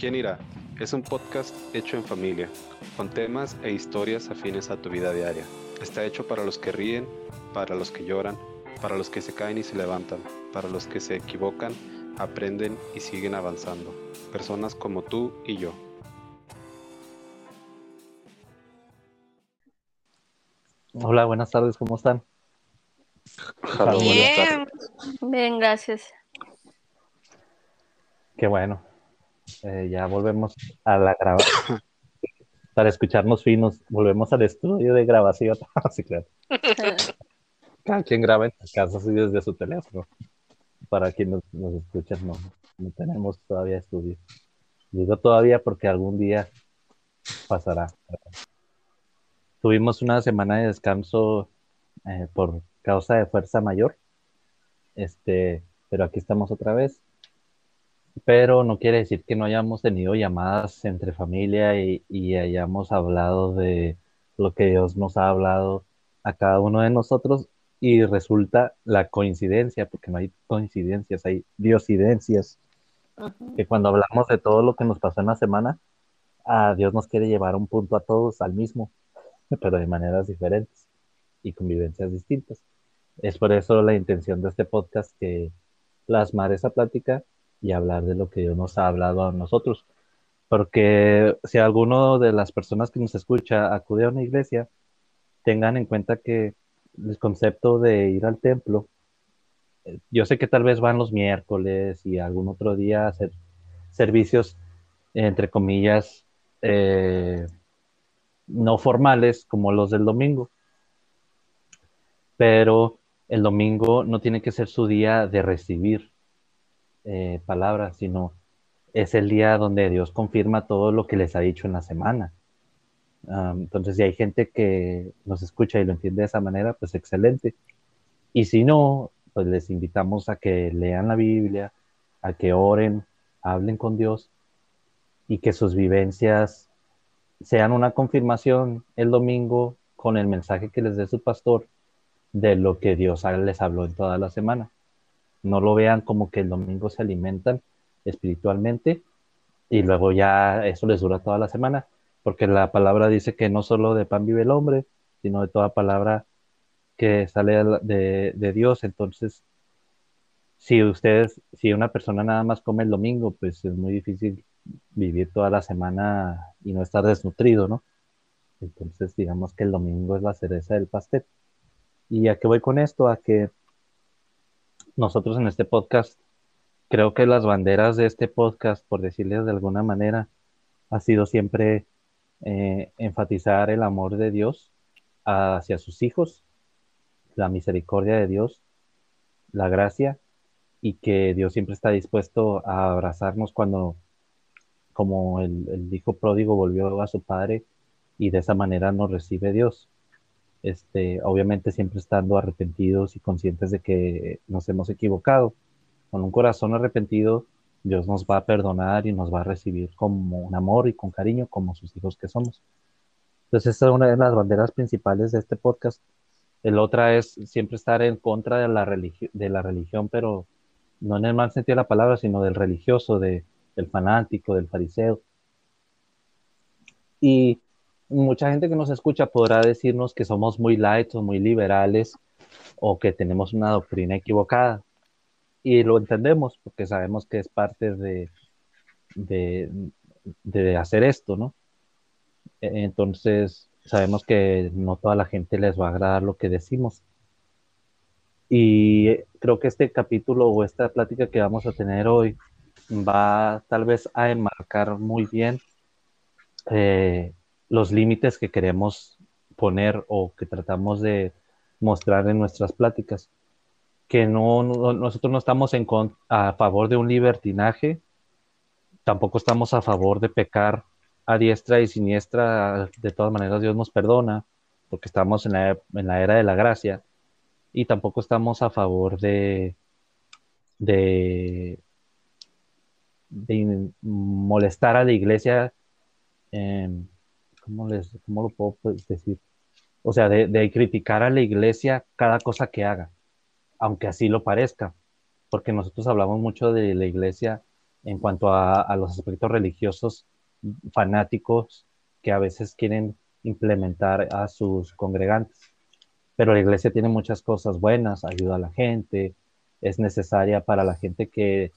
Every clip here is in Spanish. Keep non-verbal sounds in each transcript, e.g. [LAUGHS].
¿Quién irá? Es un podcast hecho en familia, con temas e historias afines a tu vida diaria. Está hecho para los que ríen, para los que lloran, para los que se caen y se levantan, para los que se equivocan, aprenden y siguen avanzando. Personas como tú y yo. Hola, buenas tardes, ¿cómo están? Bien, bien, gracias. Qué bueno. Eh, ya volvemos a la grabación. [COUGHS] Para escucharnos finos, volvemos al estudio de grabación. [LAUGHS] sí, claro. [LAUGHS] Cada quien graba en su casa así desde su teléfono. Para quien nos, nos no tenemos todavía estudio. Digo todavía porque algún día pasará. Tuvimos una semana de descanso eh, por causa de fuerza mayor. Este, pero aquí estamos otra vez pero no quiere decir que no hayamos tenido llamadas entre familia y, hayamos hablado de lo que Dios nos ha hablado a cada uno de nosotros y resulta la coincidencia, porque no hay coincidencias, hay diosidencias, que cuando hablamos de todo lo que nos pasó en la semana, a Dios nos quiere llevar un punto a todos al mismo, [LAUGHS] pero de maneras diferentes y convivencias distintas. Es por eso la intención de este podcast que plasmar esa plática y hablar de lo que Dios nos ha hablado a nosotros. Porque si alguno de las personas que nos escucha acude a una iglesia, tengan en cuenta que el concepto de ir al templo, eh, yo sé que tal vez van los miércoles y algún otro día a hacer servicios, entre comillas, eh, no formales como los del domingo. Pero el domingo no tiene que ser su día de recibir, eh, palabras, sino es el día donde Dios confirma todo lo que les ha dicho en la semana. entonces, si hay gente que nos escucha y lo entiende de esa manera, pues excelente. Y si no, pues les invitamos a que lean la Biblia, a que oren, hablen con Dios y que sus vivencias sean una confirmación el domingo con el mensaje que les dé su pastor de lo que Dios les habló en toda la semana no lo vean como que el domingo se alimentan espiritualmente y luego ya eso les dura toda la semana, porque la palabra dice que no solo de pan vive el hombre, sino de toda palabra que sale de, de Dios. Entonces, si ustedes, si una persona nada más come el domingo, pues es muy difícil vivir toda la semana y no estar desnutrido, ¿no? Entonces, digamos que el domingo es la cereza del pastel. ¿Y a qué voy con esto? A que nosotros en este podcast, creo que las banderas de este podcast, por decirles de alguna manera, ha sido siempre eh, enfatizar el amor de Dios hacia sus hijos, la misericordia de Dios, la gracia y que Dios siempre está dispuesto a abrazarnos cuando, como el, el hijo pródigo volvió a su padre y de esa manera nos recibe Dios este, obviamente siempre estando arrepentidos y conscientes de que nos hemos equivocado. Con un corazón arrepentido, Dios nos va a perdonar y nos va a recibir como un amor y con cariño como sus hijos que somos. Entonces, esta es una de las banderas principales de este podcast. El otra es siempre estar en contra de la, de la religión, pero no en el mal sentido de la palabra, sino del religioso, de, del fanático, del fariseo. Y mucha gente que nos escucha podrá decirnos que somos muy light o muy liberales o que tenemos una doctrina equivocada. Y lo entendemos porque sabemos que es parte de, de, hacer esto, ¿no? E, entonces, sabemos que no toda la gente les va a agradar lo que decimos. Y creo que este capítulo o esta plática que vamos a tener hoy va tal vez a enmarcar muy bien eh, los límites que queremos poner o que tratamos de mostrar en nuestras pláticas. Que no, nosotros no estamos a favor de un libertinaje, tampoco estamos a favor de pecar a diestra y siniestra, de todas maneras Dios nos perdona, porque estamos en la, en la era de la gracia, y tampoco estamos a favor de, de, de molestar a la iglesia. ¿Cómo, les, cómo lo puedo pues, decir? O sea, de, criticar a la iglesia cada cosa que haga, aunque así lo parezca, porque nosotros hablamos mucho de la iglesia en cuanto a, a los aspectos religiosos fanáticos que a veces quieren implementar a sus congregantes. Pero la iglesia tiene muchas cosas buenas, ayuda a la gente, es necesaria para la gente que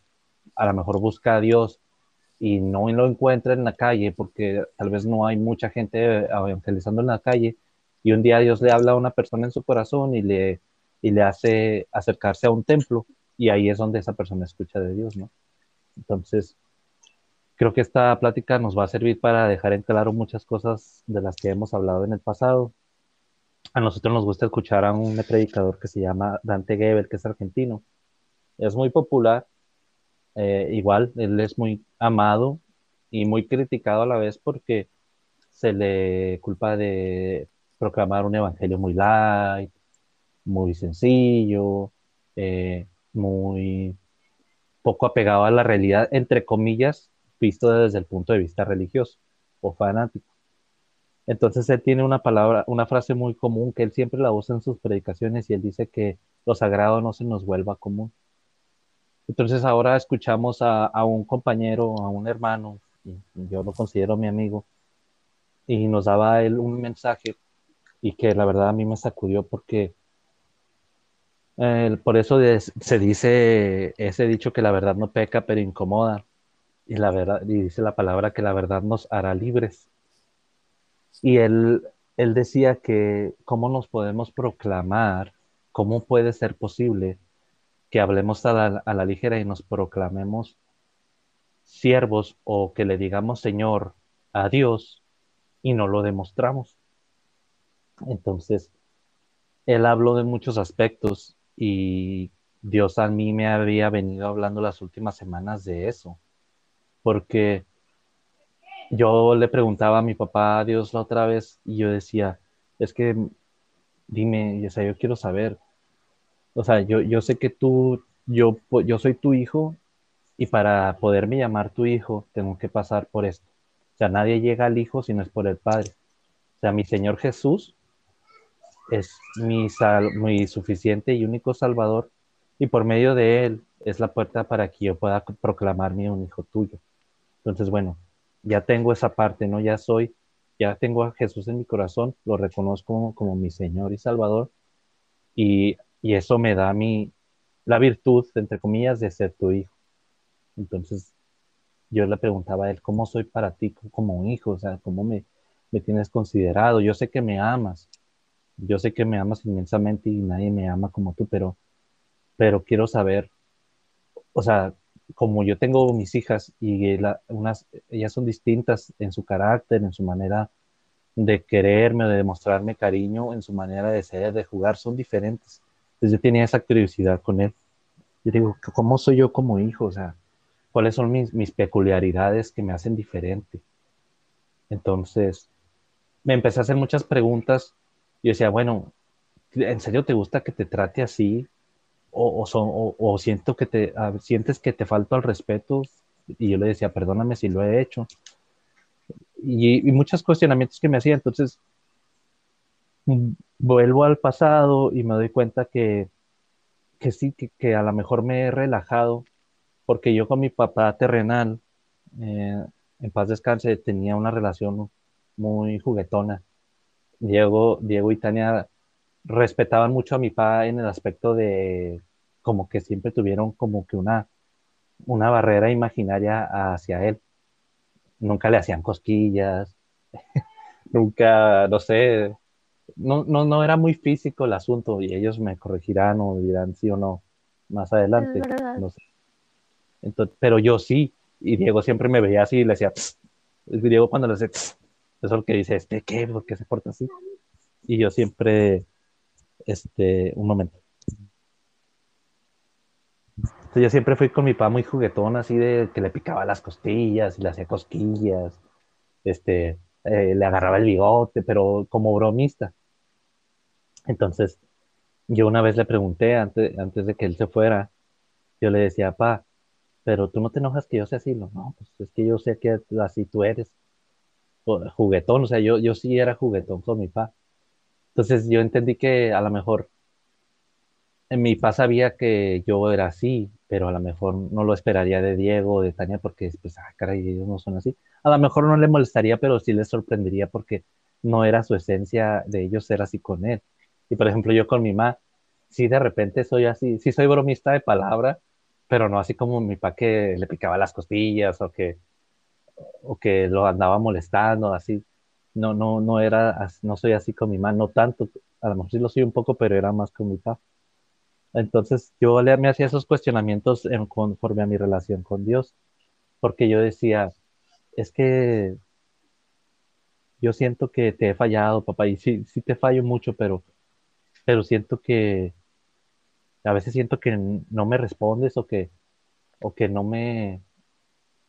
a lo mejor busca a Dios y no lo encuentra en la calle porque tal vez no hay mucha gente evangelizando en la calle y un día Dios le habla a una persona en su corazón y le, y le hace acercarse a un templo y ahí es donde esa persona escucha de Dios, ¿no? Entonces, creo que esta plática nos va a servir para dejar en claro muchas cosas de las que hemos hablado en el pasado. A nosotros nos gusta escuchar a un predicador que se llama Dante Gebel, que es argentino. Es muy popular, eh, igual, él es muy amado y muy criticado a la vez porque se le culpa de proclamar un evangelio muy light, muy sencillo, eh, muy poco apegado a la realidad, entre comillas, visto desde el punto de vista religioso o fanático. Entonces él tiene una palabra, una frase muy común que él siempre la usa en sus predicaciones y él dice que lo sagrado no se nos vuelva común. Entonces ahora escuchamos a, un compañero, a un hermano, yo lo considero mi amigo, y nos daba él un mensaje y que la verdad a mí me sacudió porque por eso se dice ese dicho que la verdad no peca pero incomoda y la verdad y dice la palabra que la verdad nos hará libres. Y él él decía que cómo nos podemos proclamar cómo puede ser posible que hablemos a la, ligera y nos proclamemos siervos o que le digamos Señor a Dios y no lo demostramos. Entonces él habló de muchos aspectos y Dios a mí me había venido hablando las últimas semanas de eso, porque yo le preguntaba a mi papá a Dios la otra vez y yo decía, es que dime, yo quiero saber, o sea, yo, yo sé que tú, yo, yo soy tu hijo y para poderme llamar tu hijo tengo que pasar por esto. O sea, nadie llega al hijo si no es por el Padre. O sea, mi Señor Jesús es mi, mi suficiente y único Salvador, y por medio de Él es la puerta para que yo pueda proclamarme un hijo tuyo. Entonces, bueno, ya tengo esa parte, ¿no? Ya soy, ya tengo a Jesús en mi corazón, lo reconozco como, mi Señor y Salvador, y, y, eso me da mi, la virtud, entre comillas, de ser tu hijo. Entonces, yo le preguntaba a él, ¿cómo soy para ti como un hijo? O sea, ¿cómo me, me tienes considerado? Yo sé que me amas, yo sé que me amas inmensamente y nadie me ama como tú, pero, pero quiero saber, o sea, como yo tengo mis hijas y unas, ellas son distintas en su carácter, en su manera de quererme de demostrarme cariño, en su manera de ser, de jugar, son diferentes. Entonces yo tenía esa curiosidad con él. Yo digo, ¿cómo soy yo como hijo? O sea, ¿cuáles son mis, mis peculiaridades que me hacen diferente? Entonces, me empecé a hacer muchas preguntas yo decía, bueno, ¿en serio te gusta que te trate así? O, o, siento que te, sientes que te falta el respeto. Y yo le decía, perdóname si lo he hecho. Y, muchos cuestionamientos que me hacía. Entonces, vuelvo al pasado y me doy cuenta que, que sí, que, a lo mejor me he relajado, porque yo con mi papá terrenal, eh, en paz descanse, tenía una relación muy juguetona. Diego, Diego y Tania respetaban mucho a mi papá en el aspecto de como que siempre tuvieron como que una, una barrera imaginaria hacia él. Nunca le hacían cosquillas, [LAUGHS] nunca, no sé, no, no, no era muy físico el asunto y ellos me corregirán o dirán sí o no más adelante. No sé. Entonces, pero yo sí, y Diego siempre me veía así y le decía, Diego cuando le decía, eso es lo que dice, este, ¿qué? ¿Por qué se porta así? Y yo siempre, este, un momento. Entonces yo siempre fui con mi papá muy juguetón, así de que le picaba las costillas y le hacía cosquillas, este, eh, le agarraba el bigote, pero como bromista. Entonces, yo una vez le pregunté, antes, antes de que él se fuera, yo le decía, pa, pero tú no te enojas que yo sea así, no, pues es que yo sé que así tú eres juguetón, o sea, yo, yo sí era juguetón con mi papá. Entonces yo entendí que a lo mejor en mi papá sabía que yo era así, pero a lo mejor no lo esperaría de Diego o de Tania porque, pues, ah, caray, ellos no son así. A lo mejor no le molestaría, pero sí le sorprendería porque no era su esencia de ellos ser así con él. Y por ejemplo, yo con mi mamá, sí de repente soy así, sí soy bromista de palabra, pero no así como mi papá que le picaba las costillas o que, o que lo andaba molestando, así. No, no, no era, no soy así con mi mamá, no tanto, a lo mejor sí lo soy un poco, pero era más con mi papá. Entonces yo le, me hacía esos cuestionamientos en, conforme a mi relación con Dios, porque yo decía, es que yo siento que te he fallado, papá, y sí, sí te fallo mucho, pero, pero siento que a veces siento que no me respondes o que, o que no me,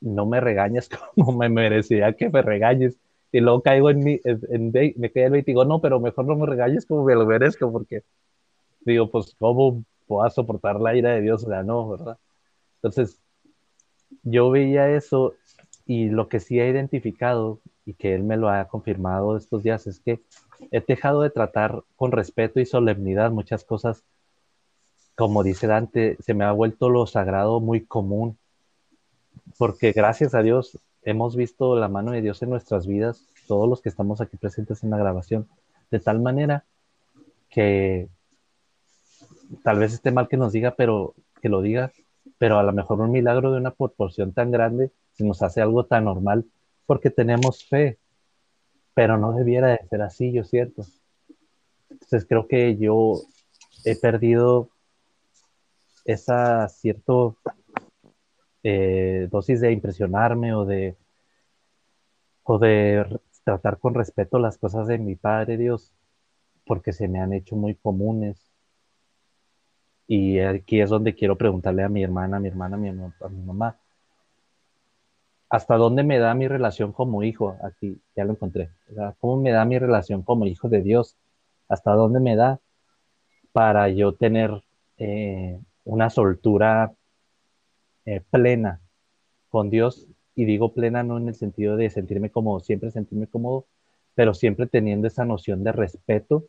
no me regañas [LAUGHS] como me merecía que me regañes. Y luego caigo en mi, en, me quedé el y digo, no, pero mejor no me regañes como me lo merezco, porque digo, pues, ¿cómo puedo soportar la ira de Dios? O sea, no, ¿verdad? Entonces, yo veía eso y lo que sí he identificado y que él me lo ha confirmado estos días es que he dejado de tratar con respeto y solemnidad muchas cosas. Como dice Dante, se me ha vuelto lo sagrado muy común, porque gracias a Dios hemos visto la mano de Dios en nuestras vidas, todos los que estamos aquí presentes en la grabación, de tal manera que tal vez esté mal que nos diga, pero que lo diga, pero a lo mejor un milagro de una proporción tan grande se nos hace algo tan normal porque tenemos fe, pero no debiera de ser así, yo cierto. Entonces creo que yo he perdido esa cierto eh, dosis de impresionarme o de, o de tratar con respeto las cosas de mi Padre Dios, porque se me han hecho muy comunes. Y aquí es donde quiero preguntarle a mi hermana, a mi hermana, a mi, mi mamá, hasta dónde me da mi relación como hijo, aquí ya lo encontré, ¿cómo me da mi relación como hijo de Dios? ¿Hasta dónde me da para yo tener eh, una soltura eh, plena con Dios? Y digo plena no en el sentido de sentirme como siempre sentirme cómodo, pero siempre teniendo esa noción de respeto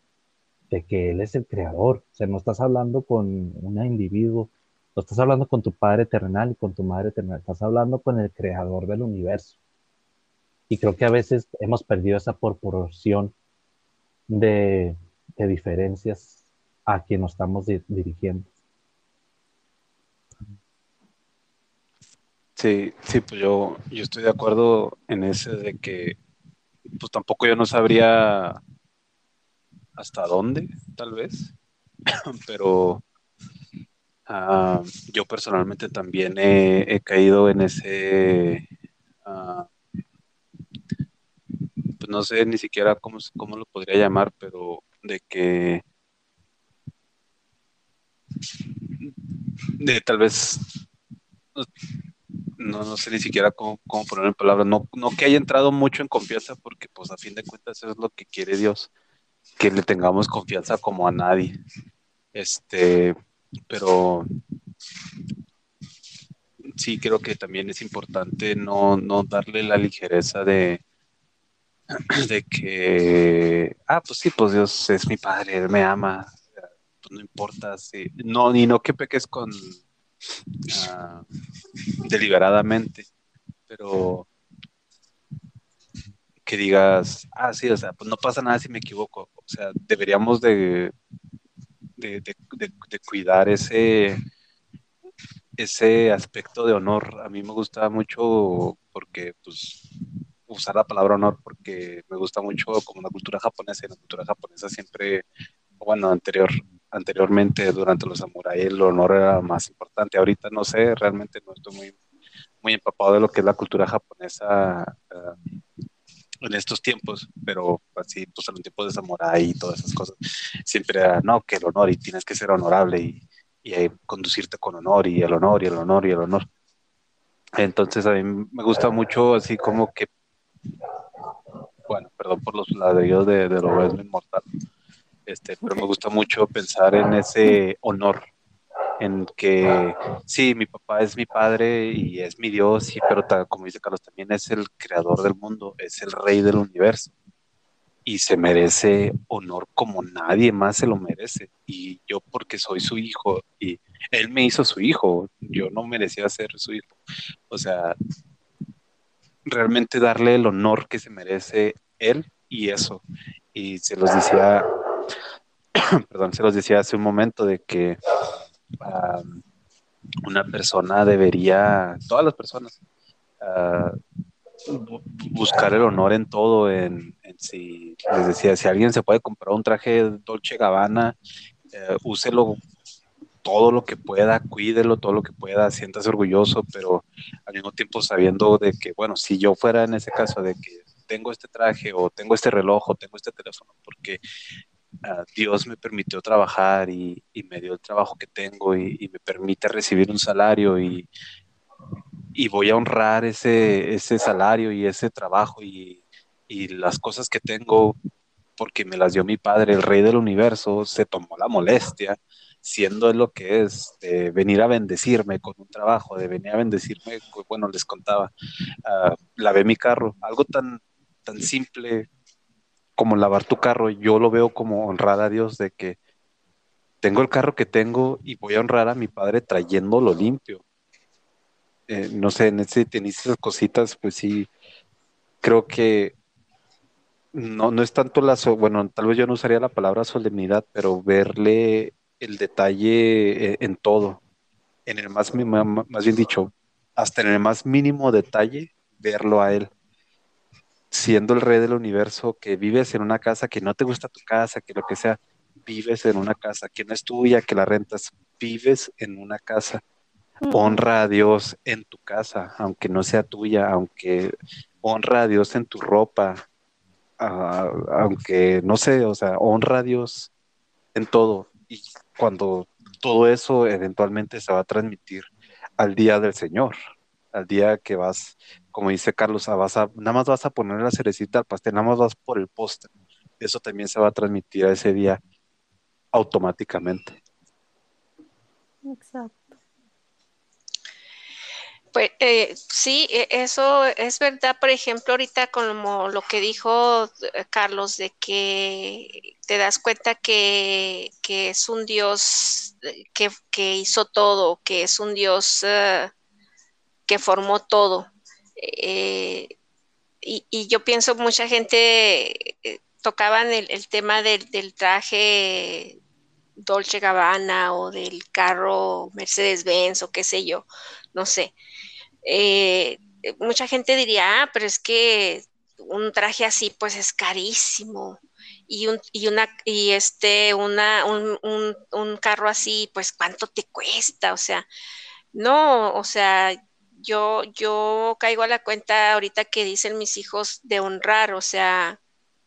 de que Él es el creador. O sea, no estás hablando con un individuo, no estás hablando con tu Padre terrenal y con tu Madre terrenal, estás hablando con el Creador del universo. Y creo que a veces hemos perdido esa proporción de, diferencias a quien nos estamos dirigiendo. Sí, sí, pues yo, yo estoy de acuerdo en ese de que pues tampoco yo no sabría hasta dónde, tal vez, [COUGHS] pero Ah, yo personalmente también he, caído en ese, uh, pues no sé ni siquiera cómo, cómo lo podría llamar, pero de que de tal vez no, no sé ni siquiera cómo, cómo poner en palabras, no, no que haya entrado mucho en confianza, porque pues a fin de cuentas es lo que quiere Dios, que le tengamos confianza como a nadie. Este, pero sí creo que también es importante no, darle la ligereza de, [CLEARS THROAT] de que, ah, pues sí, pues Dios es mi padre, Él me ama, pues no importa, sí. no, ni no que peques con ah, deliberadamente, pero que digas, ah, sí, o sea, pues no pasa nada si me equivoco, o sea, deberíamos de de, cuidar ese, ese aspecto de honor. A mí me gusta mucho porque, pues, usar la palabra honor porque me gusta mucho como la cultura japonesa y la cultura japonesa siempre, bueno, anterior, anteriormente durante los samuráis el honor era más importante. Ahorita no sé, realmente no estoy muy, muy empapado de lo que es la cultura japonesa uh, en estos tiempos, pero así, pues en los tiempos de Samurai y todas esas cosas, siempre era, no, que el honor y tienes que ser honorable y, y conducirte con honor y el honor y el honor y el honor. Entonces a mí me gusta mucho así como que, bueno, perdón por los ladrillos de, de lo inmortal, este, pero me gusta mucho pensar en ese honor en que sí, mi papá es mi padre y es mi Dios, sí, pero como dice Carlos, también es el creador del mundo, es el rey del universo y se merece honor como nadie más se lo merece. Y yo porque soy su hijo y él me hizo su hijo, yo no merecía ser su hijo. O sea, realmente darle el honor que se merece él y eso. Y se los decía, [COUGHS] perdón, se los decía hace un momento de que una persona debería, todas las personas, ah, buscar el honor en todo, en, si, les decía, si alguien se puede comprar un traje Dolce Gabbana, uh, úselo todo lo que pueda, cuídelo todo lo que pueda, siéntase orgulloso, pero al mismo tiempo sabiendo de que, bueno, si yo fuera en ese caso de que tengo este traje o tengo este reloj o tengo este teléfono, porque Dios me permitió trabajar y, me dio el trabajo que tengo y, me permite recibir un salario y, voy a honrar ese, salario y ese trabajo y, las cosas que tengo porque me las dio mi padre, el rey del universo, se tomó la molestia, siendo lo que es, venir a bendecirme con un trabajo, de venir a bendecirme, bueno, les contaba, uh, lavé mi carro, algo tan simple como lavar tu carro, yo lo veo como honrar a Dios de que tengo el carro que tengo y voy a honrar a mi padre trayéndolo limpio. Eh, no sé, en, ese, en esas cositas, pues sí, creo que no, no es tanto la, bueno, tal vez yo no usaría la palabra solemnidad, pero verle el detalle eh, en todo, en el más, más bien dicho, hasta en el más mínimo detalle, verlo a él, siendo el rey del universo, que vives en una casa que no te gusta tu casa, que lo que sea, vives en una casa que no es tuya, que la rentas, vives en una casa honra a Dios en tu casa, aunque no sea tuya, aunque honra a Dios en tu ropa, aunque no sé, o sea, honra a Dios en todo. Y cuando todo eso eventualmente se va a transmitir al día del Señor, al día que vas, como dice Carlos, vas a, nada más vas a poner la cerecita al pastel, nada más vas por el postre. Eso también se va a transmitir a ese día automáticamente. Exacto. Pues eh, sí, e, eso es verdad, por ejemplo, ahorita como lo que dijo eh, Carlos, de que te das cuenta que, es un Dios eh, que, hizo todo, que es un Dios que formó todo. Y, yo pienso, mucha gente tocaban el, tema del, traje Dolce Gabbana o del carro Mercedes-Benz o qué sé yo, no sé. Eh, mucha gente diría, ah, pero es que un traje así pues es carísimo y un y una y este una un, un, un, carro así pues cuánto te cuesta o sea no o sea yo yo caigo a la cuenta ahorita que dicen mis hijos de honrar o sea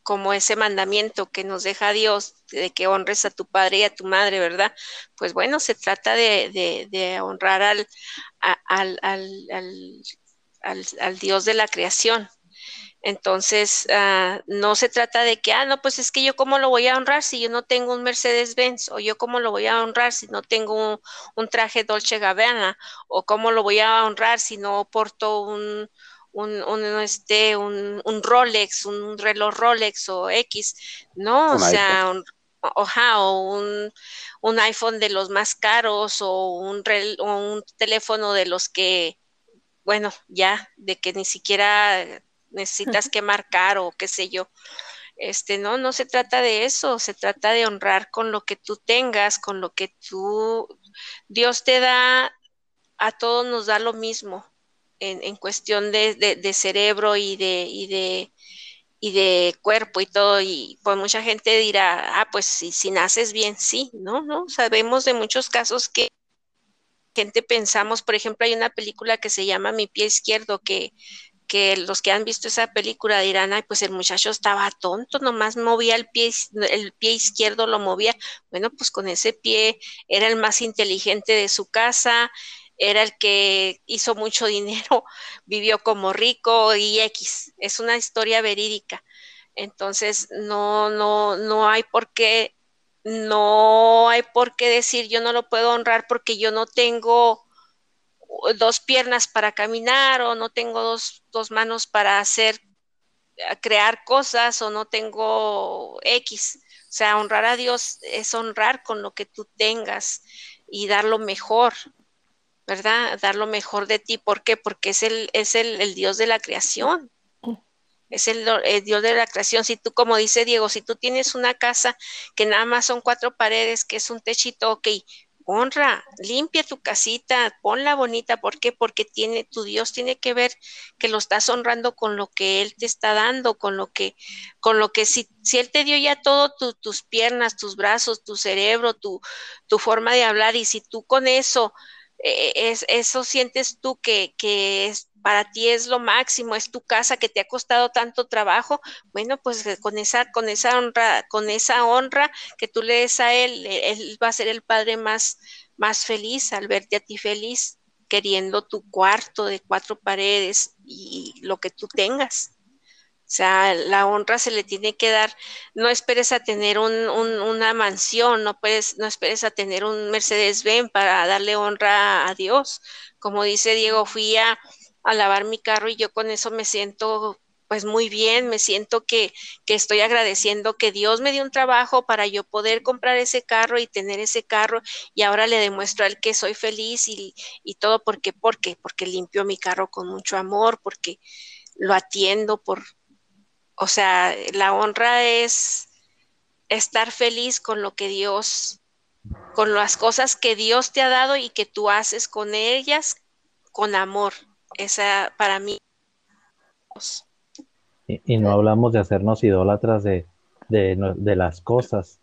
como ese mandamiento que nos deja Dios de que honres a tu padre y a tu madre, ¿verdad? Pues bueno, se trata de, honrar al, al, al, Dios de la creación. Entonces, uh, no se trata de que, ah, no, pues es que yo cómo lo voy a honrar si yo no tengo un Mercedes-Benz, o yo cómo lo voy a honrar si no tengo un, un traje Dolce Gabbana, o cómo lo voy a honrar si no porto un, un, un, este, un, un, Rolex, un reloj Rolex o X, ¿no? o sea, un, oja, o un, un, iPhone de los más caros o un, o un teléfono de los que, bueno, ya, de que ni siquiera necesitas que marcar o qué sé yo. Este, no, no se trata de eso, se trata de honrar con lo que tú tengas, con lo que tú, Dios te da, a todos nos da lo mismo, en, cuestión de, cerebro y de, y de, y de cuerpo y todo, y pues mucha gente dirá, ah, pues si, si naces bien, sí, ¿no? ¿no? Sabemos de muchos casos que gente pensamos, por ejemplo, hay una película que se llama Mi pie izquierdo, que, que los que han visto esa película dirán, ay, pues el muchacho estaba tonto, nomás movía el pie, el pie izquierdo lo movía. Bueno, pues con ese pie era el más inteligente de su casa, era el que hizo mucho [LAUGHS] dinero, vivió como rico y X. Es una historia verídica. Entonces, no, no, no hay por qué, no hay por qué decir yo no lo puedo honrar porque yo no tengo dos piernas para caminar o no tengo dos, dos manos para hacer, crear cosas o no tengo X. O sea, honrar a Dios es honrar con lo que tú tengas y dar lo mejor ¿verdad? Dar lo mejor de ti. ¿Por qué? Porque es el, es el, Dios de la creación. Es el, el, Dios de la creación. Si tú, como dice Diego, si tú tienes una casa que nada más son cuatro paredes, que es un techito, ok, honra, limpia tu casita, ponla bonita. ¿Por qué? Porque tiene, tu Dios tiene que ver que lo estás honrando con lo que Él te está dando, con lo que, con lo que si, si Él te dio ya todo, tus piernas, tus brazos, tu cerebro, tu, tu forma de hablar, y si tú con eso, eh, es, eso sientes tú que, que es, para ti es lo máximo, es tu casa que te ha costado tanto trabajo, bueno, pues eh, con esa, con esa honra, con esa honra que tú le des a él, eh, él va a ser el padre más, más feliz al verte a ti feliz, queriendo tu cuarto de cuatro paredes y lo que tú tengas. O sea, la honra se le tiene que dar. No esperes a tener un, una mansión, no, puedes, no esperes a tener un Mercedes-Benz para darle honra a Dios. Como dice Diego, fui a, a lavar mi carro y yo con eso me siento pues muy bien, me siento que, que, estoy agradeciendo que Dios me dio un trabajo para yo poder comprar ese carro y tener ese carro y ahora le demuestro a él que soy feliz y, y todo porque, porque, porque limpio mi carro con mucho amor, porque lo atiendo por, o sea, la honra es estar feliz con lo que Dios, con las cosas que Dios te ha dado y que tú haces con ellas con amor. Esa para mí. Y, no hablamos de hacernos idólatras de, de, las cosas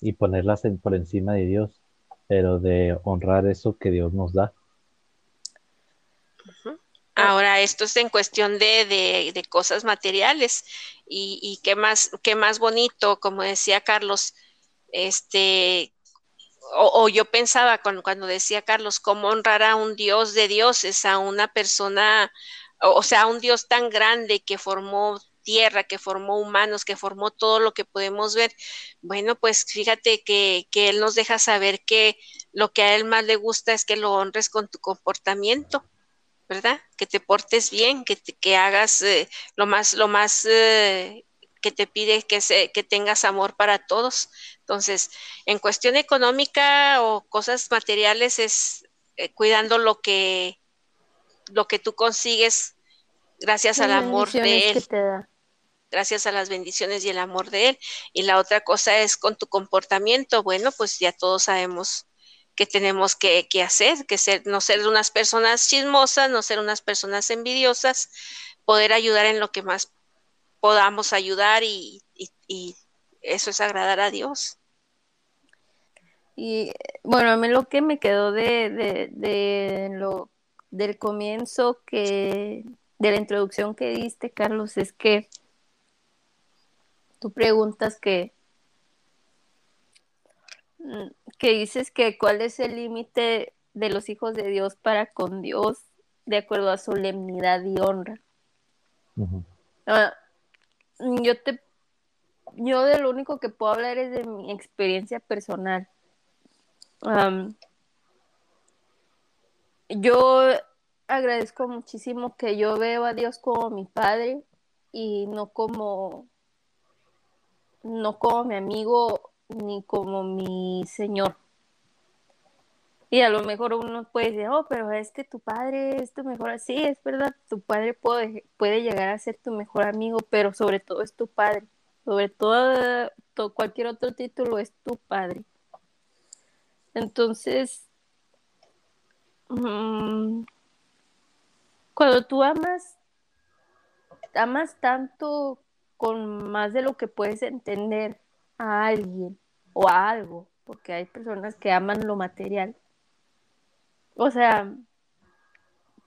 y ponerlas por encima de Dios, pero de honrar eso que Dios nos da. Ahora, esto es en cuestión de, de, cosas materiales y, y, qué más, qué más bonito, como decía Carlos, este, o, yo pensaba cuando, cuando, decía Carlos, cómo honrar a un Dios de dioses, a una persona, o, sea, a un Dios tan grande que formó tierra, que formó humanos, que formó todo lo que podemos ver. Bueno, pues fíjate que, que Él nos deja saber que lo que a Él más le gusta es que lo honres con tu comportamiento. ¿Verdad? Que te portes bien, que, que hagas eh, lo más, lo más eh, que te pide que, se, que tengas amor para todos. Entonces, en cuestión económica o cosas materiales es eh, cuidando lo que, lo que tú consigues gracias al amor de Él. Gracias a las bendiciones y el amor de Él. Y la otra cosa es con tu comportamiento. Bueno, pues ya todos sabemos que tenemos que, hacer, que ser, no ser unas personas chismosas, no ser unas personas envidiosas, poder ayudar en lo que más podamos ayudar y, eso es agradar a Dios. Y bueno, a mí lo que me quedó de, de, de lo del comienzo que de la introducción que diste, Carlos, es que tú preguntas que mm, que dices que cuál es el límite de los hijos de Dios para con Dios de acuerdo a solemnidad y honra. Ah, yo te yo de lo único que puedo hablar es de mi experiencia personal. yo agradezco muchísimo que yo veo a Dios como mi padre y no como no como mi amigo ni como mi Señor. Y a lo mejor uno puede decir, oh, pero es que tu padre es tu mejor, sí, es verdad, tu padre puede, puede llegar a ser tu mejor amigo, pero sobre todo es tu padre, sobre todo, cualquier otro título es tu padre. Entonces, mm, cuando tú amas, amas tanto con más de lo que puedes entender a alguien o a algo, porque hay personas que aman lo material. O sea,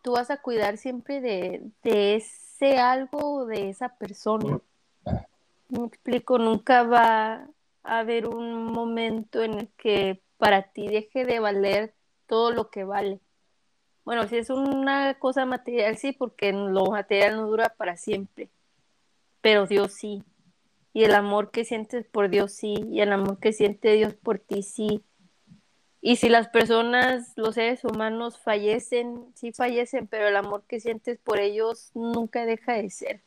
tú vas a cuidar siempre de, ese algo de esa persona. Me explico, nunca va a haber un momento en el que para ti deje de valer todo lo que vale. Bueno, si es una cosa material, sí, porque lo material no dura para siempre, pero Dios sí y el amor que sientes por Dios sí, y el amor que siente Dios por ti sí. Y si las personas, los seres humanos fallecen, sí fallecen, pero el amor que sientes por ellos nunca deja de ser.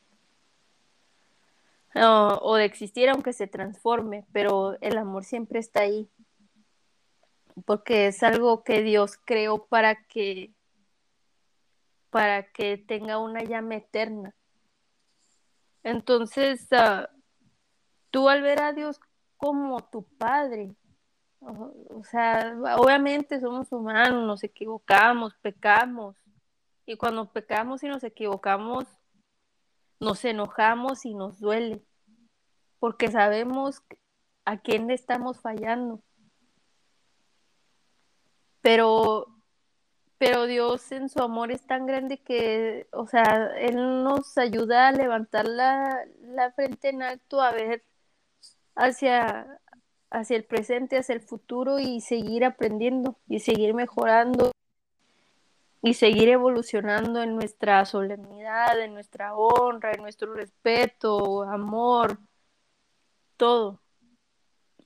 o de existir aunque se transforme, pero el amor siempre está ahí. porque es algo que Dios creó para que para que tenga una llama eterna. Entonces, uh, tú al ver a Dios como tu Padre, o, sea, obviamente somos humanos, nos equivocamos, pecamos, y cuando pecamos y nos equivocamos, nos enojamos y nos duele, porque sabemos a quién le estamos fallando. Pero, pero Dios en su amor es tan grande que, o sea, Él nos ayuda a levantar la, la frente en alto, a ver hacia, hacia el presente, hacia el futuro y seguir aprendiendo y seguir mejorando y seguir evolucionando en nuestra solemnidad, en nuestra honra, en nuestro respeto, amor, todo.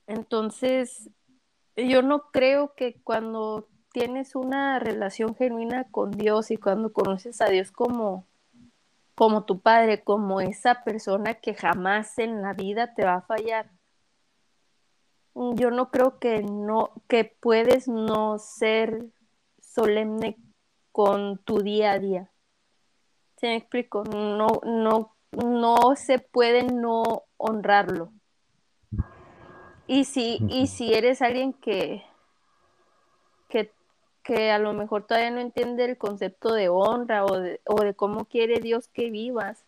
Entonces, yo no creo que cuando tienes una relación genuina con Dios y cuando conoces a Dios como como tu padre, como esa persona que jamás en la vida te va a fallar. Yo no creo que no que puedes no ser solemne con tu día a día. ¿Se me explico? No no no se puede no honrarlo. Y si, y si eres alguien que, que, que, a lo mejor todavía no entiende el concepto de honra o de, o de cómo quiere Dios que vivas,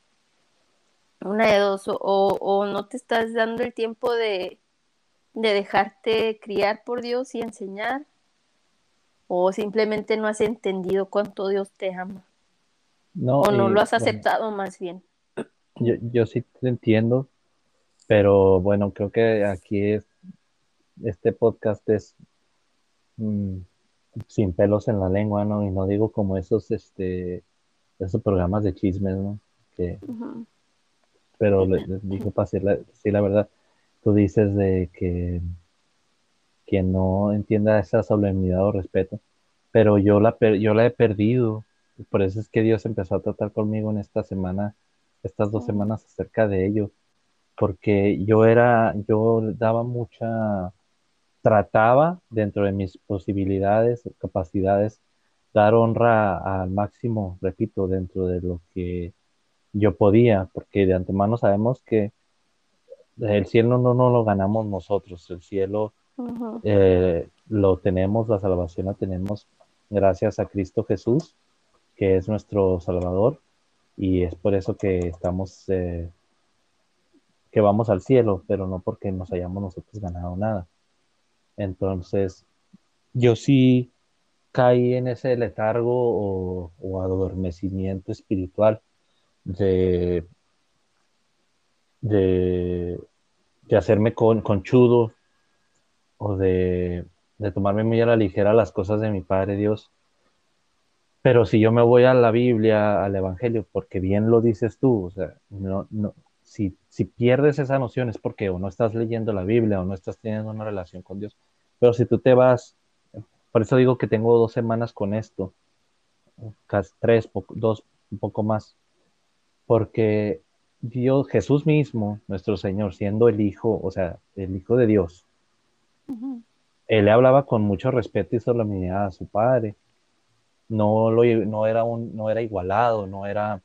una de dos, o, o no te estás dando el tiempo de, de dejarte criar por Dios y enseñar, o simplemente no has entendido cuánto Dios te ama. No, o no lo has aceptado bueno, más bien. Yo, yo sí te entiendo, pero bueno, creo que aquí es, este podcast es mmm, sin pelos en la lengua, ¿no? Y no digo como esos, este, esos programas de chismes, ¿no? Que, uh -huh. Pero les le digo para decir la, sí, la verdad, tú dices de que quien no entienda esa solemnidad o respeto, pero yo la, yo la he perdido. Por eso es que Dios empezó a tratar conmigo en esta semana, estas dos semanas acerca de ello porque yo era, yo daba mucha, trataba dentro de mis posibilidades, capacidades, dar honra al máximo, repito, dentro de lo que yo podía, porque de antemano sabemos que el cielo no, no lo ganamos nosotros, el cielo uh -huh. eh, lo tenemos, la salvación la tenemos gracias a Cristo Jesús, que es nuestro Salvador, y es por eso que estamos eh, que vamos al cielo, pero no porque nos hayamos nosotros ganado nada. Entonces, yo sí caí en ese letargo o, o adormecimiento espiritual de, de, de hacerme con, conchudo o de, de tomarme muy a la ligera las cosas de mi Padre Dios. Pero si yo me voy a la Biblia, al Evangelio, porque bien lo dices tú, o sea, no, no, si, si, pierdes esa noción es porque o no estás leyendo la Biblia o no estás teniendo una relación con Dios. Pero si tú te vas, por eso digo que tengo dos semanas con esto, casi tres, dos, un poco más, porque Dios, Jesús mismo, nuestro Señor, siendo el Hijo, o sea, el Hijo de Dios, uh -huh. Él le hablaba con mucho respeto y solemnidad a su Padre. No, lo, no, era, un, no era igualado, no era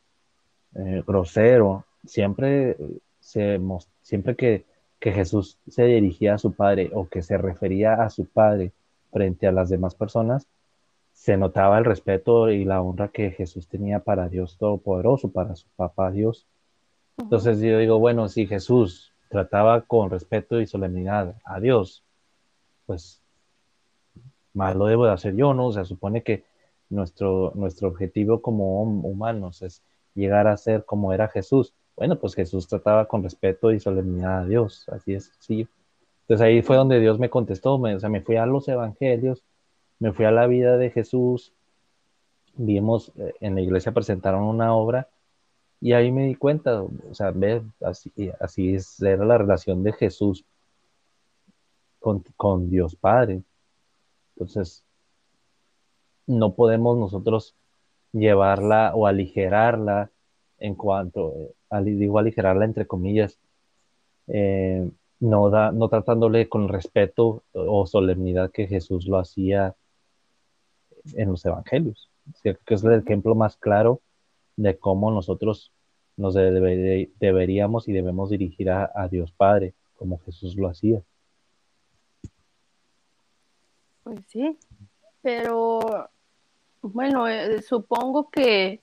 eh, grosero, siempre, se, siempre que, que, Jesús se dirigía a su Padre o que se refería a su Padre frente a las demás personas, se notaba el respeto y la honra que Jesús tenía para Dios Todopoderoso, para su papá Dios. Entonces yo digo, bueno, si Jesús trataba con respeto y solemnidad a Dios, pues más lo debo de hacer yo, ¿no? O sea, supone que nuestro, nuestro objetivo como humanos es llegar a ser como era Jesús. Bueno, pues Jesús trataba con respeto y solemnidad a Dios, así es, sí. Entonces ahí fue donde Dios me contestó, me, o sea, me fui a los evangelios, me fui a la vida de Jesús, vimos, eh, en la iglesia presentaron una obra y ahí me di cuenta, o sea, ve, así, así es, era la relación de Jesús con, con Dios Padre. Entonces, no podemos nosotros llevarla o aligerarla en cuanto, eh, digo aligerarla entre comillas, eh, no, da, no tratándole con respeto o solemnidad que Jesús lo hacía en los evangelios. que es el ejemplo más claro de cómo nosotros nos deberíamos y debemos dirigir a, Dios Padre, como Jesús lo hacía. Pues sí, pero bueno, eh, supongo que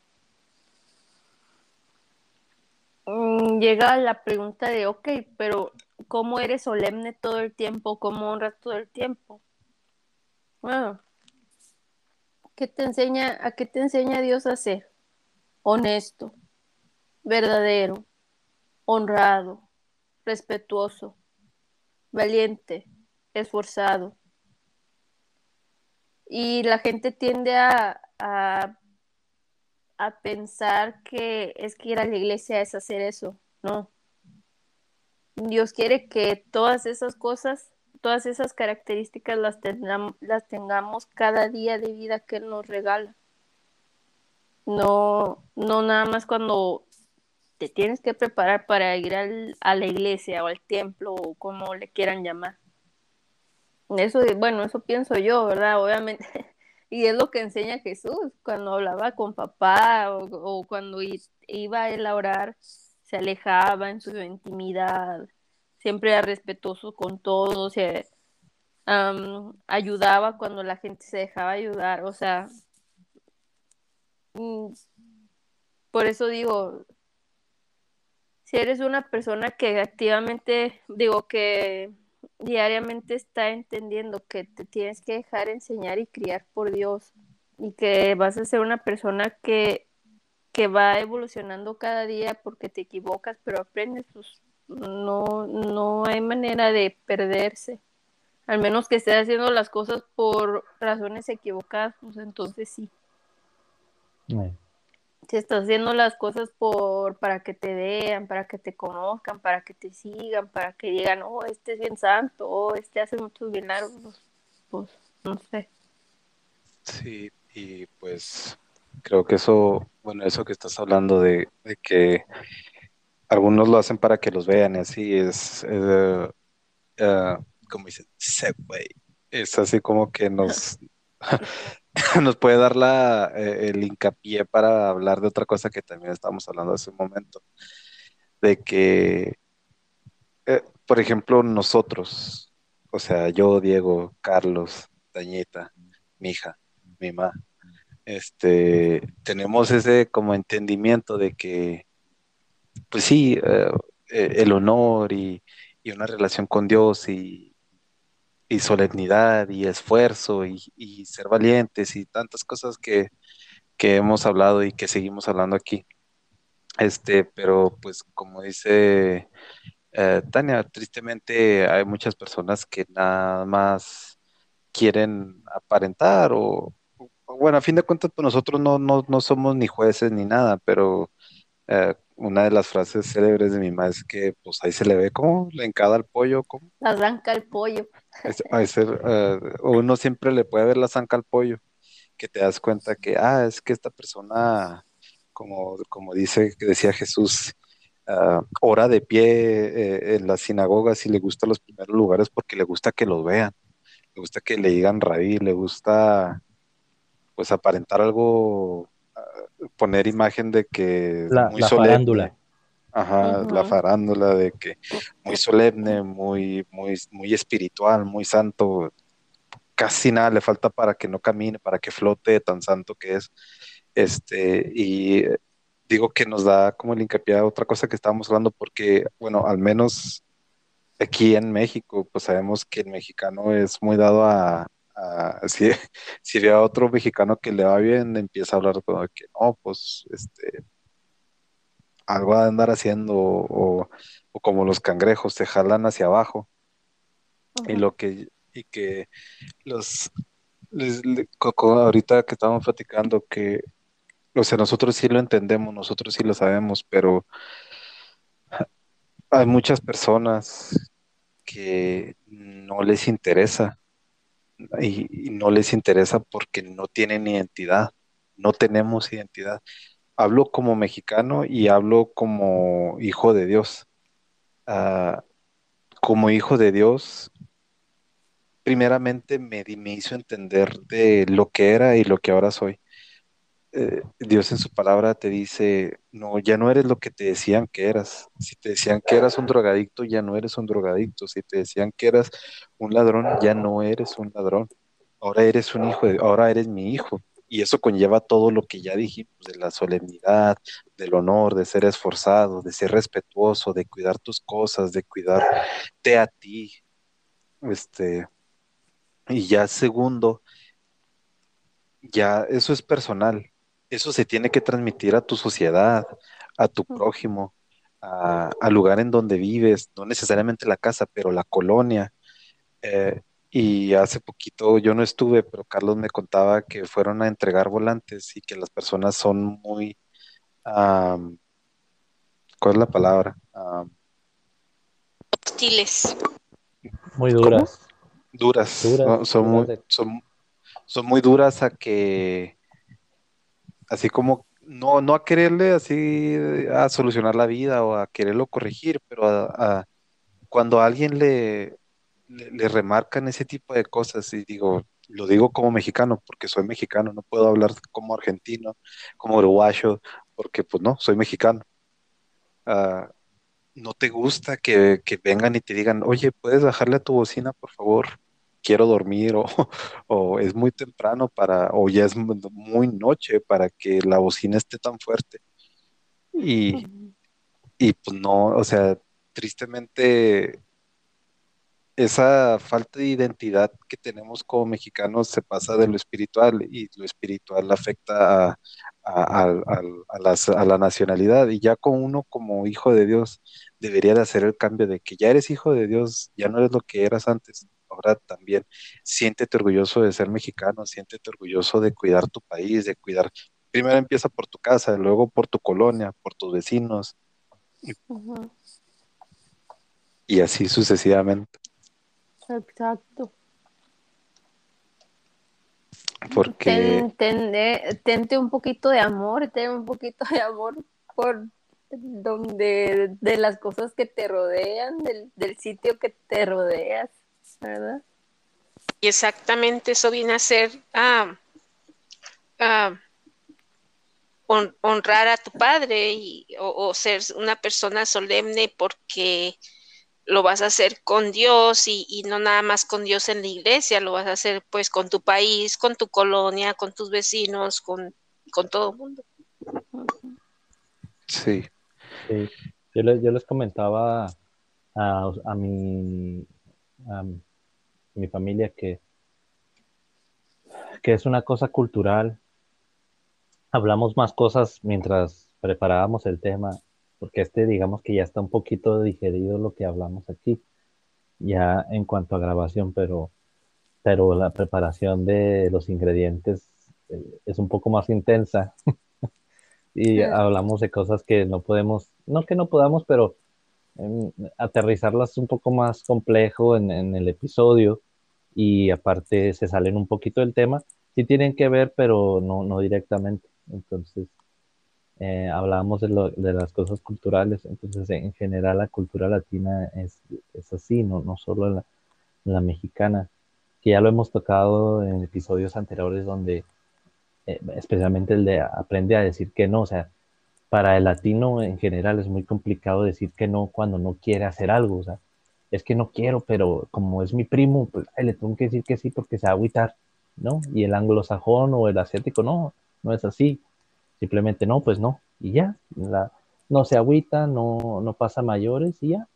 mm, llega la pregunta de, ok, pero ¿cómo eres solemne todo el tiempo? ¿Cómo honras todo el tiempo? Bueno, ¿qué te enseña, ¿a qué te enseña Dios a ser? Honesto, verdadero, honrado, respetuoso, valiente, esforzado. Y la gente tiende a, a, pensar que es que ir a la iglesia es hacer eso. No. Dios quiere que todas esas cosas, todas esas características las, las tengamos cada día de vida que Él nos regala. No, no nada más cuando te tienes que preparar para ir a la iglesia o al templo o como le quieran llamar. Eso, bueno, eso pienso yo, ¿verdad? Obviamente. [LAUGHS] Y es lo que enseña Jesús cuando hablaba con papá o, cuando iba él a orar, se alejaba en su intimidad, siempre era respetuoso con todos, se, ayudaba cuando la gente se dejaba ayudar, o sea, por eso digo, si eres una persona que activamente, digo que diariamente está entendiendo que te tienes que dejar enseñar y criar por Dios y que vas a ser una persona que, que va evolucionando cada día porque te equivocas, pero aprendes, pues no, no hay manera de perderse. Al menos que estés haciendo las cosas por razones equivocadas, pues entonces sí si estás haciendo las cosas por para que te vean, para que te conozcan, para que te sigan, para que digan, oh, este es bien santo, oh, este hace muchos milagros, pues no sé. Sí, y pues creo que eso, bueno, eso que estás hablando de, que algunos lo hacen para que los vean, y así es, eh, eh, como dicen, es así como que nos [LAUGHS] [LAUGHS] nos puede dar la, eh, el hincapié para hablar de otra cosa que también estábamos hablando hace un momento, de que, eh, por ejemplo, nosotros, o sea, yo, Diego, Carlos, Dañita, mi hija, mi mamá, este, tenemos ese como entendimiento de que, pues sí, eh, el honor y, y una relación con Dios y, y solemnidad y esfuerzo y, ser valientes y tantas cosas que, hemos hablado y que seguimos hablando aquí. Este, pero pues como dice eh, Tania, tristemente hay muchas personas que nada más quieren aparentar o, bueno, a fin de cuentas, pues nosotros no, no, somos ni jueces ni nada, pero eh, una de las frases célebres de mi mamá es que pues ahí se le ve como le encada el pollo, como arranca el pollo. Eh, uno siempre le puede ver la zanca al pollo, que te das cuenta que, ah, es que esta persona, como, como dice, que decía Jesús, uh, ora de pie eh, en las sinagogas y le gusta los primeros lugares porque le gusta que los vean, le gusta que le digan rabí, le gusta pues aparentar algo, ah, poner imagen de que la, muy la farándula. Ajá, la farándula de que muy solemne, muy, muy, muy espiritual, muy santo, casi nada le falta para que no camine, para que flote tan santo que es. Este, y digo que nos da como el hincapié a otra cosa que estábamos hablando, porque, bueno, al menos aquí en México, pues sabemos que el mexicano es muy dado a, [LAUGHS] si, si ve a otro mexicano que le va bien, empieza a hablar como que no, pues este algo a andar haciendo o, como los cangrejos se jalan hacia abajo. Y lo que y que los ahorita que estamos platicando que o sea nosotros sí lo entendemos nosotros sí lo sabemos pero hay muchas personas que no les interesa y no les interesa porque no tienen identidad no tenemos identidad hablo como mexicano y hablo como hijo de Dios. Ah, como hijo de Dios, primeramente me, me hizo entender de lo que era y lo que ahora soy. Eh, Dios en su palabra te dice, no, ya no eres lo que te decían que eras. Si te decían que eras un drogadicto, ya no eres un drogadicto. Si te decían que eras un ladrón, ya no eres un ladrón. Ahora eres un hijo, de, ahora eres mi hijo. Y eso conlleva todo lo que ya dijimos, de la solemnidad, del honor, de ser esforzado, de ser respetuoso, de cuidar tus cosas, de cuidarte a ti. Este, y ya segundo, ya eso es personal eso se tiene que transmitir a tu sociedad, a tu prójimo, al lugar en donde vives, no necesariamente la casa, pero la colonia. Eh, y hace poquito yo no estuve, pero Carlos me contaba que fueron a entregar volantes y que las personas son muy, ¿cuál es la palabra? Hostiles. Muy duras. Duras. son, muy, son muy duras a que así como no, no a quererle así a solucionar la vida o a quererlo corregir, pero a, cuando a alguien le, le, remarcan ese tipo de cosas, y digo, lo digo como mexicano, porque soy mexicano, no puedo hablar como argentino, como uruguayo, porque pues no, soy mexicano. Ah, no te gusta que, que vengan y te digan, oye, ¿puedes bajarle a tu bocina, por favor? quiero dormir [LAUGHS] o, es muy temprano para, o ya es muy noche para que la bocina esté tan fuerte. Y, y pues no, o sea, tristemente esa falta de identidad que tenemos como mexicanos se pasa de lo espiritual y lo espiritual afecta a, a, la nacionalidad. Y ya con uno como hijo de Dios debería de hacer el cambio de que ya eres hijo de Dios, ya no eres lo que eras antes, ahora también siéntete orgulloso de ser mexicano, siéntete orgulloso de cuidar tu país, de cuidar, primero empieza por tu casa, luego por tu colonia, por tus vecinos. Y así sucesivamente. Exacto. Porque... tente un poquito de amor, ten un poquito de amor por donde de las cosas que te rodean, del, del sitio que te rodeas, ¿verdad? Y exactamente eso viene a ser ah, ah, honrar a tu padre y, o, ser una persona solemne porque lo vas a hacer con Dios y, no nada más con Dios en la iglesia, lo vas a hacer pues con tu país, con tu colonia, con tus vecinos, con, con todo el mundo. Sí. Yo, les, yo les comentaba a, a, mi, a mi familia que, que es una cosa cultural. Hablamos más cosas mientras preparábamos el tema porque este digamos que ya está un poquito digerido lo que hablamos aquí, ya en cuanto a grabación, pero, pero la preparación de los ingredientes eh, es un poco más intensa. [LAUGHS] Y hablamos de cosas que no podemos, no que no podamos, pero em, aterrizarlas un poco más complejo en, en, el episodio. Y aparte se salen un poquito del tema, sí tienen que ver, pero no, no directamente. Entonces, eh, hablábamos de, de, las cosas culturales, entonces en general la cultura latina es, es así, no, no solo la, la, mexicana, que ya lo hemos tocado en episodios anteriores donde eh, especialmente el de aprende a decir que no, o sea, para el latino en general es muy complicado decir que no cuando no quiere hacer algo, o sea, es que no quiero, pero como es mi primo, pues le tengo que decir que sí porque se va a agüitar, ¿no? Y el anglosajón o el asiático, no, no es así Simplemente no, pues no, y ya, la, no se agüita, no, no pasa mayores y ya.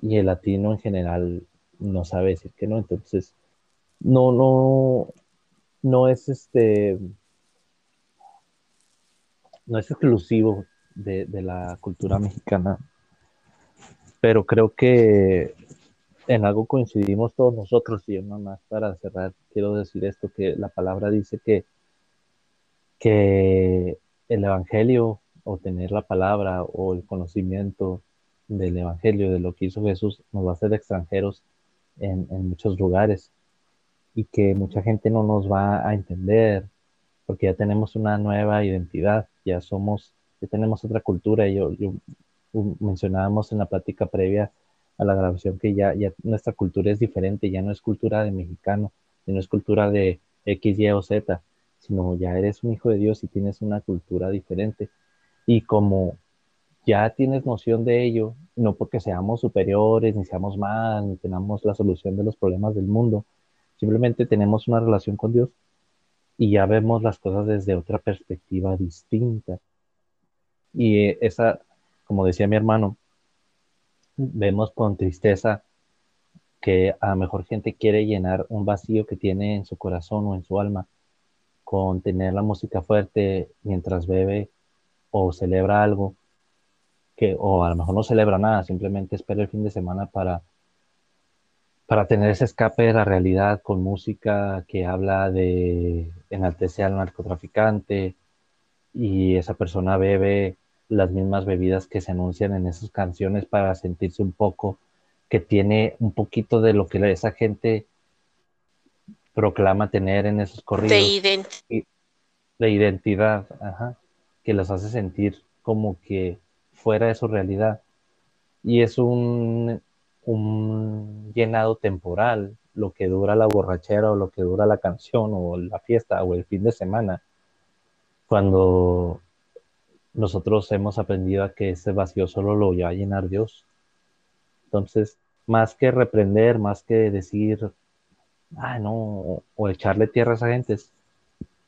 Y el latino en general no sabe decir que no, entonces no, no, no es este, no es exclusivo de, la cultura mexicana, pero creo que en algo coincidimos todos nosotros y yo más para cerrar quiero decir esto que la palabra dice que que el Evangelio o tener la palabra o el conocimiento del Evangelio, de lo que hizo Jesús, nos va a hacer extranjeros en, muchos lugares y que mucha gente no nos va a entender porque ya tenemos una nueva identidad, ya somos, ya tenemos otra cultura. Yo, yo mencionábamos en la plática previa a la grabación que ya, ya nuestra cultura es diferente, ya no es cultura de mexicano, no es cultura de X, Y o Z, sino ya eres un hijo de Dios y tienes una cultura diferente. Y como ya tienes noción de ello, no porque seamos superiores, ni seamos más, ni tenemos la solución de los problemas del mundo, simplemente tenemos una relación con Dios y ya vemos las cosas desde otra perspectiva distinta. Y esa, como decía mi hermano, vemos con tristeza que a lo mejor gente quiere llenar un vacío que tiene en su corazón o en su alma con tener la música fuerte mientras bebe o celebra algo que o a lo mejor no celebra nada, simplemente espera el fin de semana para para tener ese escape de la realidad con música que habla de enaltecer al narcotraficante y esa persona bebe las mismas bebidas que se anuncian en esas canciones para sentirse un poco que tiene un poquito de lo que esa gente proclama tener en esos corridos. De, de identidad, ajá, que los hace sentir como que fuera de su realidad. Y es un, un llenado temporal, lo que dura la borrachera o lo que dura la canción o la fiesta o el fin de semana, cuando nosotros hemos aprendido a que ese vacío solo lo va a llenar Dios. Entonces, más que reprender, más que decir, ah, no, o, echarle tierra a esa gente,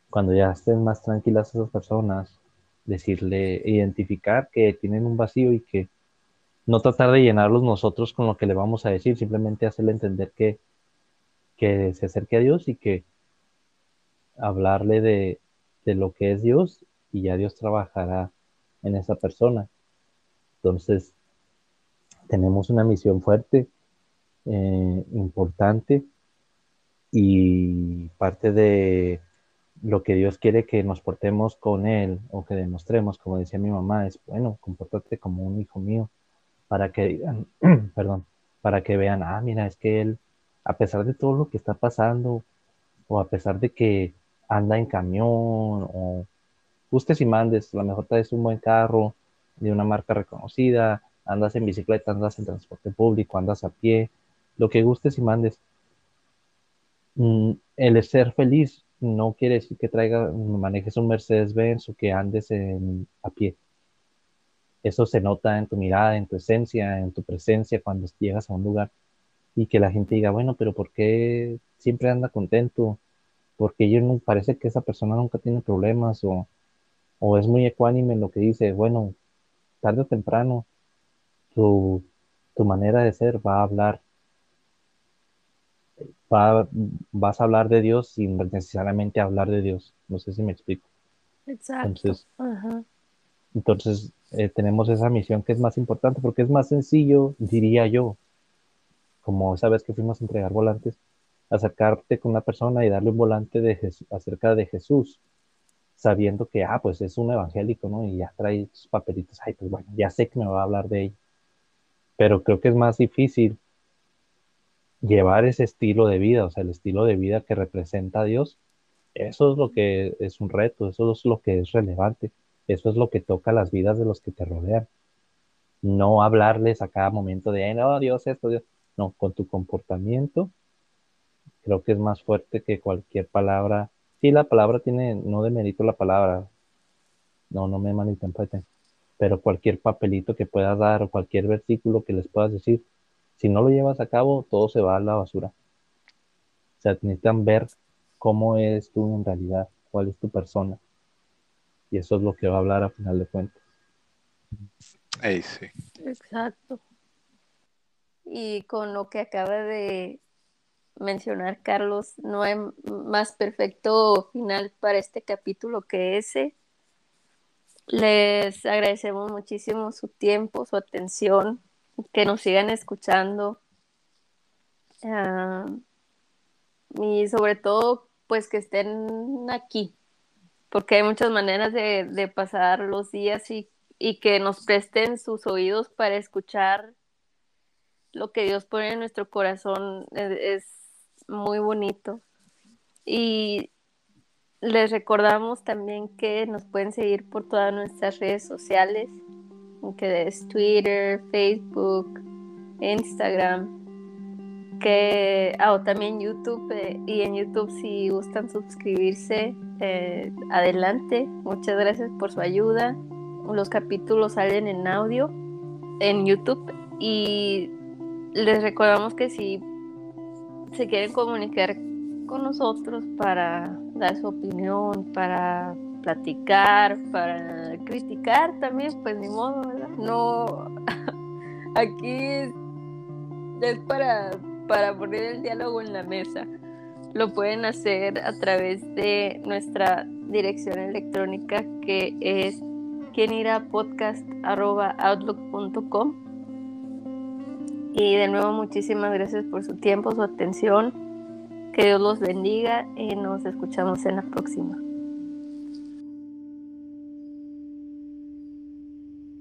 cuando ya estén más tranquilas esas personas, decirle, identificar que tienen un vacío y que no tratar de llenarlos nosotros con lo que le vamos a decir, simplemente hacerle entender que, que se acerque a Dios y que hablarle de, de lo que es Dios y ya Dios trabajará en esa persona. Entonces, tenemos una misión fuerte, eh, importante, y parte de lo que Dios quiere que nos portemos con Él o que demostremos, como decía mi mamá, es bueno, compórtate como un hijo mío, para que digan, [CLEARS THROAT] perdón, para que vean, ah, mira, es que Él, a pesar de todo lo que está pasando, o a pesar de que anda en camión, o gustes y mandes, a lo mejor traes un buen carro de una marca reconocida, andas en bicicleta, andas en transporte público, andas a pie, lo que gustes y mandes. Mm, el ser feliz no quiere decir que traiga, manejes un Mercedes-Benz o que andes en, a pie. Eso se nota en tu mirada, en tu esencia, en tu presencia cuando llegas a un lugar y que la gente diga, bueno, pero ¿por qué siempre anda contento? Porque yo no parece que esa persona nunca tiene problemas o o es muy ecuánime en lo que dice, bueno, tarde o temprano, tu, manera de ser va a hablar, vas a hablar de Dios sin necesariamente hablar de Dios. No sé si me explico. Exacto. Entonces, eh, tenemos esa misión que es más importante porque es más sencillo, diría yo, como esa vez que fuimos a entregar volantes, acercarte con una persona y darle un volante de acerca de Jesús sabiendo que, ah, pues es un evangélico, ¿no? Y ya trae sus papelitos, ay, pues bueno, ya sé que me va a hablar de ello. Pero creo que es más difícil llevar ese estilo de vida, o sea, el estilo de vida que representa a Dios. Eso es lo que es un reto, eso es lo que es relevante, eso es lo que toca las vidas de los que te rodean. No hablarles a cada momento de, no, Dios, esto, Dios. No, con tu comportamiento, creo que es más fuerte que cualquier palabra sí, la palabra tiene, no demerito la palabra, no, no me malinterpreten, pero cualquier papelito que puedas dar o cualquier versículo que les puedas decir, si no lo llevas a cabo, todo se va a la basura. O sea, necesitan ver cómo eres tú en realidad, cuál es tu persona. Y eso es lo que va a hablar a final de cuentas. sí. Exacto. Y con lo que acaba de mencionar, Carlos, no hay más perfecto final para este capítulo que ese. Les agradecemos muchísimo su tiempo, su atención, que nos sigan escuchando. Ah, y sobre todo, pues que estén aquí, porque hay muchas maneras de, pasar los días y, y que nos presten sus oídos para escuchar lo que Dios pone en nuestro corazón. es muy bonito. Y les recordamos también que nos pueden seguir por todas nuestras redes sociales, que es Twitter, Facebook, Instagram, que ah, también YouTube eh, y en YouTube si gustan suscribirse eh, adelante. Muchas gracias por su ayuda. Los capítulos salen en audio en YouTube y les recordamos que si se quieren comunicar con nosotros para dar su opinión para platicar para criticar también pues ni modo ¿verdad? no [LAUGHS] aquí es para para poner el diálogo en la mesa. Lo pueden hacer a través de nuestra dirección electrónica que es quien.podcast.outlook.com Y de nuevo muchísimas gracias por su tiempo, su atención. Que Dios los bendiga y nos escuchamos en la próxima.